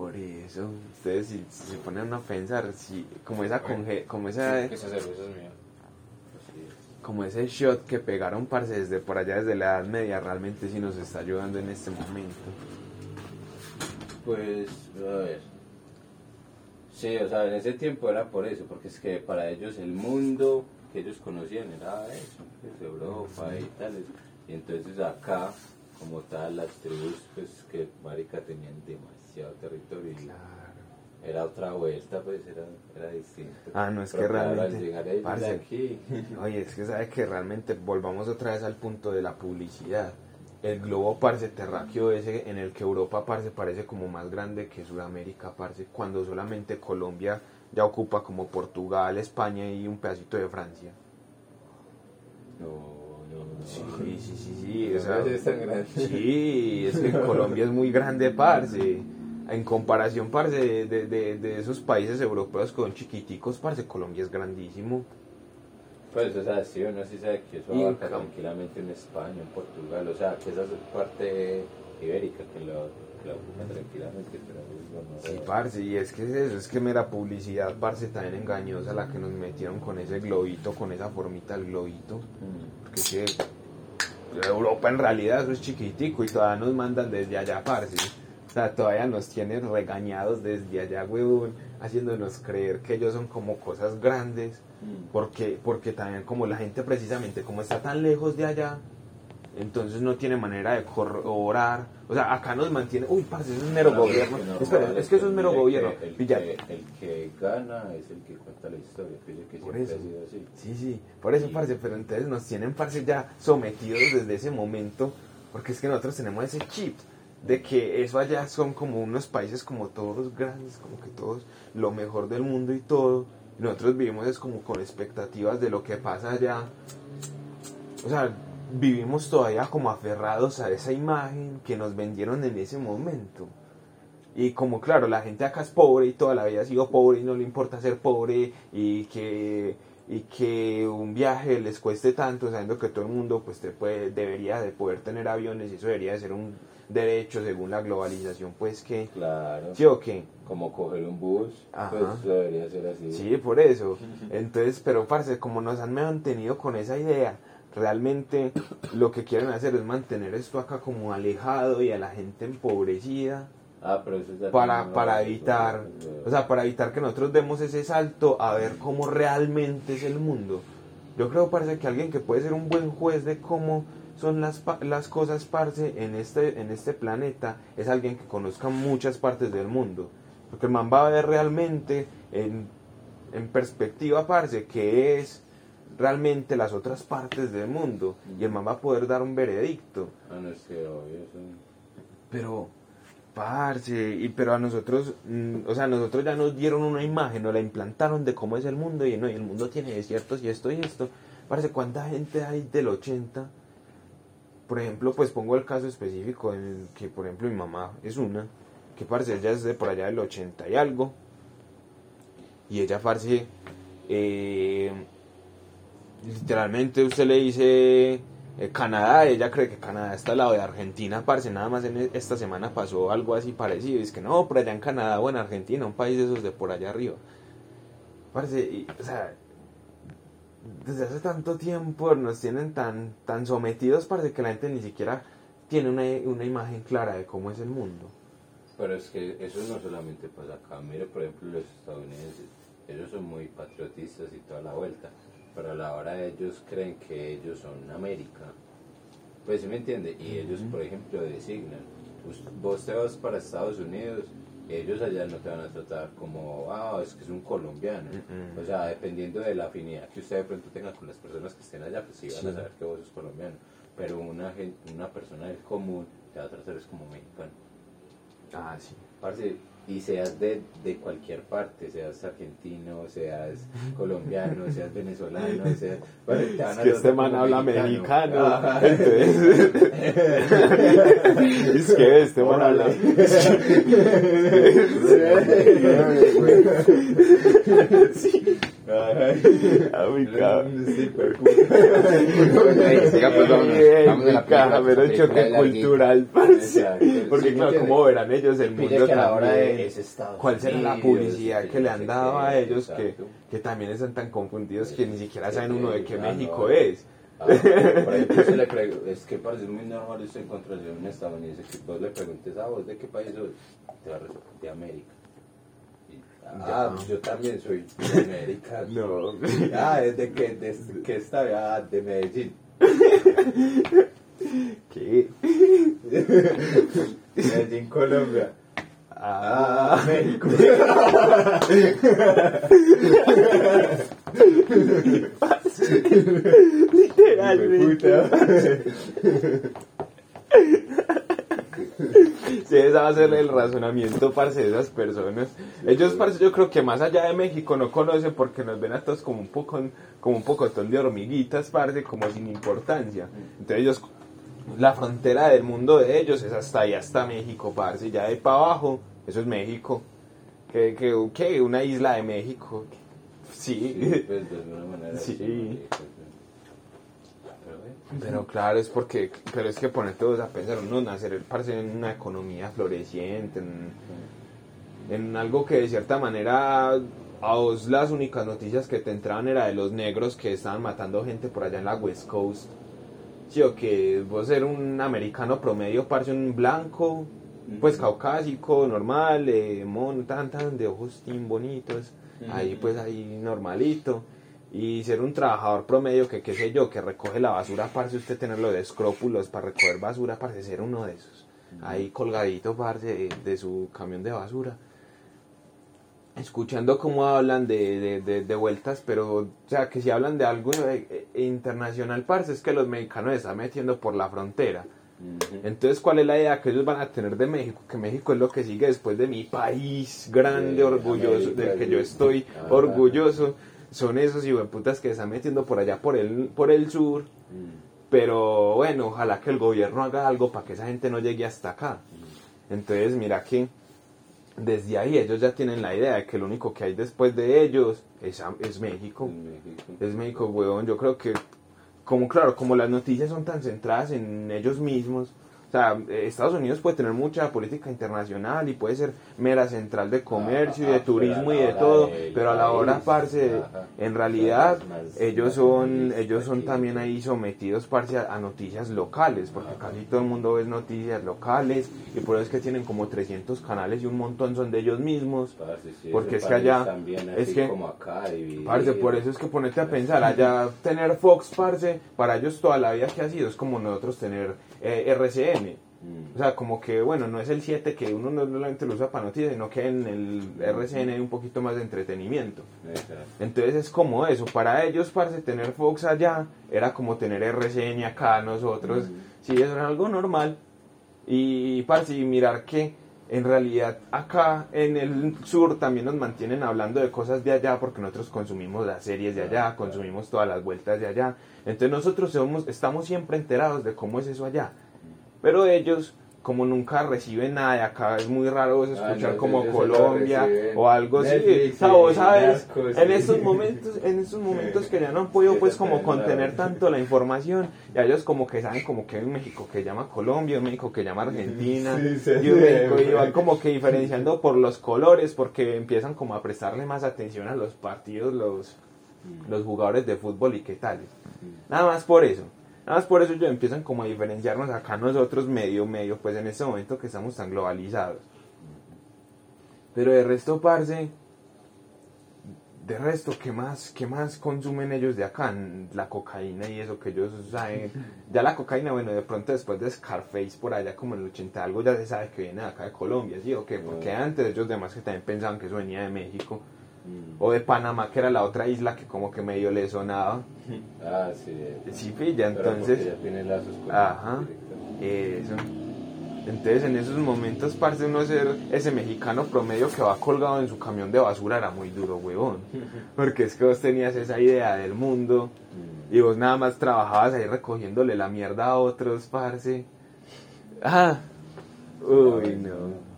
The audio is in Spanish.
Por eso, ustedes si, si se ponen a pensar, si, como esa conge, como esa, Esa cerveza es mía. como ese shot que pegaron parce desde por allá desde la Edad Media, realmente sí nos está ayudando en este momento. Pues, a ver. Sí, o sea, en ese tiempo era por eso, porque es que para ellos el mundo que ellos conocían era eso, pues, Europa y tales. Y entonces acá, como tal, las tribus, pues que marica tenían demasiado territorio era otra vuelta, pues era, era distinto. Ah, no, es Pero que claro, al realmente, llegar ahí, parce, aquí, Oye, es que sabe que realmente volvamos otra vez al punto de la publicidad. El globo parce terráqueo ese en el que Europa parce parece como más grande que Sudamérica parce, cuando solamente Colombia ya ocupa como Portugal, España y un pedacito de Francia. no, no, no. Sí, sí, sí, sí. No o sea, es tan grande. sí, es que Colombia es muy grande, parce. En comparación, parce, de, de, de- de esos países europeos que son chiquiticos, parce, Colombia es grandísimo. Pues, o sea, sí, uno sí sabe que eso abarca tranquilamente en España, en Portugal, o sea, que esa es parte ibérica que lo, que lo ocupa tranquilamente, pero Sí, parce, y es que es eso, es que mera publicidad, parce, también engañosa la que nos metieron con ese globito, con esa formita del globito. Mm. Porque es que Europa en realidad eso es chiquitico y todavía nos mandan desde allá, parce. O sea, todavía nos tienen regañados desde allá, huevón, haciéndonos creer que ellos son como cosas grandes. Mm. Porque, porque también como la gente precisamente, como está tan lejos de allá, entonces no tiene manera de corroborar. O sea, acá nos mantiene, uy, parce, eso es mero gobierno. que no, Espera, es que eso es mero gobierno. que El, que, el que gana es el que cuenta la historia, que Por siempre eso. ha sido así. Sí, sí, por eso, Sí. parce, pero entonces nos tienen, parce, ya sometidos desde ese momento, porque es que nosotros tenemos ese chip de que eso allá son como unos países como todos grandes, como que todos lo mejor del mundo y todo. Nosotros vivimos es como con expectativas de lo que pasa allá. O sea, vivimos todavía como aferrados a esa imagen que nos vendieron en ese momento. Y como claro, la gente acá es pobre y toda la vida ha sido pobre y no le importa ser pobre y que, y que un viaje les cueste tanto, sabiendo que todo el mundo pues te puede, debería de poder tener aviones y eso debería de ser un derecho según la globalización, pues que... Claro. ¿Sí o qué? Como coger un bus, Ajá. pues debería ser así. Sí, por eso. Entonces, pero parce, como nos han mantenido con esa idea, realmente lo que quieren hacer es mantener esto acá como alejado y a la gente empobrecida. Ah, pero eso ya para, para evitar, o sea, para evitar que nosotros demos ese salto a ver cómo realmente es el mundo. Yo creo, parce, que alguien que puede ser un buen juez de cómo son las, las cosas, parce, en este, en este planeta, es alguien que conozca muchas partes del mundo. Porque el man va a ver realmente en, en perspectiva, parce, que es realmente las otras partes del mundo. Y el man va a poder dar un veredicto. Ah, no, es que obvio, eso... Pero, parce, y pero a nosotros, mm, o sea, a nosotros ya nos dieron una imagen, nos la implantaron de cómo es el mundo y, no, y el mundo tiene desiertos y esto y esto. Parece cuánta gente hay del 80. Por ejemplo, pues pongo el caso específico en el que, por ejemplo, mi mamá es una, que parce, ella es de por allá del 80 y algo. Y ella, parce, eh, literalmente usted le dice eh, Canadá, ella cree que Canadá está al lado de Argentina, parce, nada más en e- esta semana pasó algo así parecido, es que no, por allá en Canadá o en Argentina, un país de esos de por allá arriba. Parce, y, o sea, desde hace tanto tiempo nos tienen tan, tan sometidos, parce, que la gente ni siquiera tiene una, una imagen clara de cómo es el mundo. Pero es que eso no solamente pasa acá. Mire, por ejemplo, los estadounidenses, ellos son muy patriotistas y toda la vuelta. Pero a la hora ellos creen que ellos son América. Pues sí me entiende. Y ellos, por ejemplo, designan. Vos te vas para Estados Unidos, ellos allá no te van a tratar como, ah, es que es un colombiano. O sea, dependiendo de la afinidad que usted de pronto tenga con las personas que estén allá, pues sí van Sí. a saber que vos sos colombiano. Pero una, una persona del común te va a tratar es como mexicano. Ah, sí. Parce, y seas de, de cualquier parte, seas argentino, seas colombiano, seas venezolano, seas... bueno, te van Es a que este man habla mexicano. Entonces, es que este man habla. Sí. A mi pues, vamos, de la mi caja, pero choque cultural, parce. Porque claro, ¿me como verán ellos el mundo a también. ¿Cuál será la publicidad que le han dado a ellos que, que también están tan confundidos que ni siquiera saben uno de qué México no. es? Ah, por ejemplo, se le es que parece muy normal usted encontrarse un estadounidense que vos le preguntes, ah, ¿vos de qué país sos? A de América. Ah, yo también soy de América. No. Ah, ¿es de qué, de qué está? Ah, de Medellín. ¿Qué? Medellín, Colombia. Ah, Ah, México. literalmente. Sí, ese va a ser el razonamiento, parce, de esas personas. Ellos, parce, yo creo que más allá de México no conocen porque nos ven a todos como un poco, como un pocotón de hormiguitas, parce, como sin importancia. Entonces ellos, la frontera del mundo de ellos es hasta ahí, hasta México, parce. Ya de para abajo, eso es México. Que, que, que una isla de México. Sí. Sí, pues de alguna manera. Sí. pues, Pero, claro, es porque, pero es que poner todos a pensar, uno nacer parce, en una economía floreciente, en, en algo que de cierta manera a vos las únicas noticias que te entraban era de los negros que estaban matando gente por allá en la West Coast. Sí, o que vos ser un americano promedio, parce, un blanco, pues caucásico, normal, eh, mono, tan, tan, de ojos tin bonitos, ahí pues ahí normalito. Y ser un trabajador promedio que, qué sé yo, que recoge la basura, parce, usted tenerlo de escrópulos para recoger basura, parce, ser uno de esos. Ahí colgadito, parce, de, de su camión de basura. Escuchando cómo hablan de, de, de- de vueltas, pero, o sea, que si hablan de algo eh, eh, internacional, parce, es que los mexicanos se están metiendo por la frontera. Entonces, ¿cuál es la idea que ellos van a tener de México? Que México es lo que sigue después de mi país grande, orgulloso, del que yo estoy orgulloso. Son esos putas que se están metiendo por allá, por el, por el sur. Mm. Pero bueno, ojalá que el gobierno haga algo para que esa gente no llegue hasta acá. Entonces, mira que desde ahí ellos ya tienen la idea de que lo único que hay después de ellos es, es México. Es México, huevón. Yo creo que, como claro, como las noticias son tan centradas en ellos mismos, o sea, Estados Unidos puede tener mucha política internacional y puede ser mera central de comercio y de Ajá, pero turismo y de todo, pero a la hora, parce, ajá, en realidad más- ellos son ellos son también ahí sometidos, parce, a, a noticias locales, porque Ajá. casi todo el mundo ve noticias locales y por eso es que tienen como 300 canales y un montón son de ellos mismos. Parce, sí, Porque es que allá- es que- como acá. Parce, por eso es que ponete a pensar, allá tener Fox, parce, para ellos toda la vida que ha sido es como nosotros tener eh, RCN. Mm. O sea, como que, bueno, no es el 7 que uno no solamente lo usa para noticias, sino que en el RCN hay un poquito más de entretenimiento. Entonces es como eso, para ellos, parce, tener Fox allá era como tener RCN acá nosotros. Mm. Sí, eso era algo normal. Y, parce, y mirar que en realidad acá en el sur también nos mantienen hablando de cosas de allá porque nosotros consumimos las series de allá, consumimos todas las vueltas de allá. Entonces nosotros somos, estamos siempre enterados de cómo es eso allá. Pero ellos, como nunca reciben nada de acá, es muy raro Ah, escuchar no, como Colombia o algo así. Netflix sabes, Narcos en estos momentos, en estos momentos que ya no han podido pues como contener tanto la información, y ellos como que saben como que hay un México que llama Colombia, un México que llama Argentina, Sí, sí, y un. México y van como que diferenciando por los colores, porque empiezan como a prestarle más atención a los partidos, los, los jugadores de fútbol y qué tal. Nada más por eso. Nada más por eso ellos empiezan como a diferenciarnos acá nosotros medio, medio, pues en este momento que estamos tan globalizados. Pero de resto, parce, de resto, ¿qué más, ¿qué más consumen ellos de acá? La cocaína y eso que ellos saben. Ya la cocaína, bueno, de pronto después de Scarface por allá como en el 80 algo ya se sabe que viene de acá de Colombia, ¿sí o qué? Porque antes ellos demás que también pensaban que eso venía de México. O de Panamá, que era la otra isla que como que medio le sonaba. Ah, sí. Sí, pilla, Pero entonces... porque ya tiene lazos con Ajá. Eso. Entonces en esos momentos, parce, uno ser ese mexicano promedio que va colgado en su camión de basura era muy duro, huevón. Porque es que vos tenías esa idea del mundo Mm. y vos nada más trabajabas ahí recogiéndole la mierda a otros, parce. Ah. Uy, no.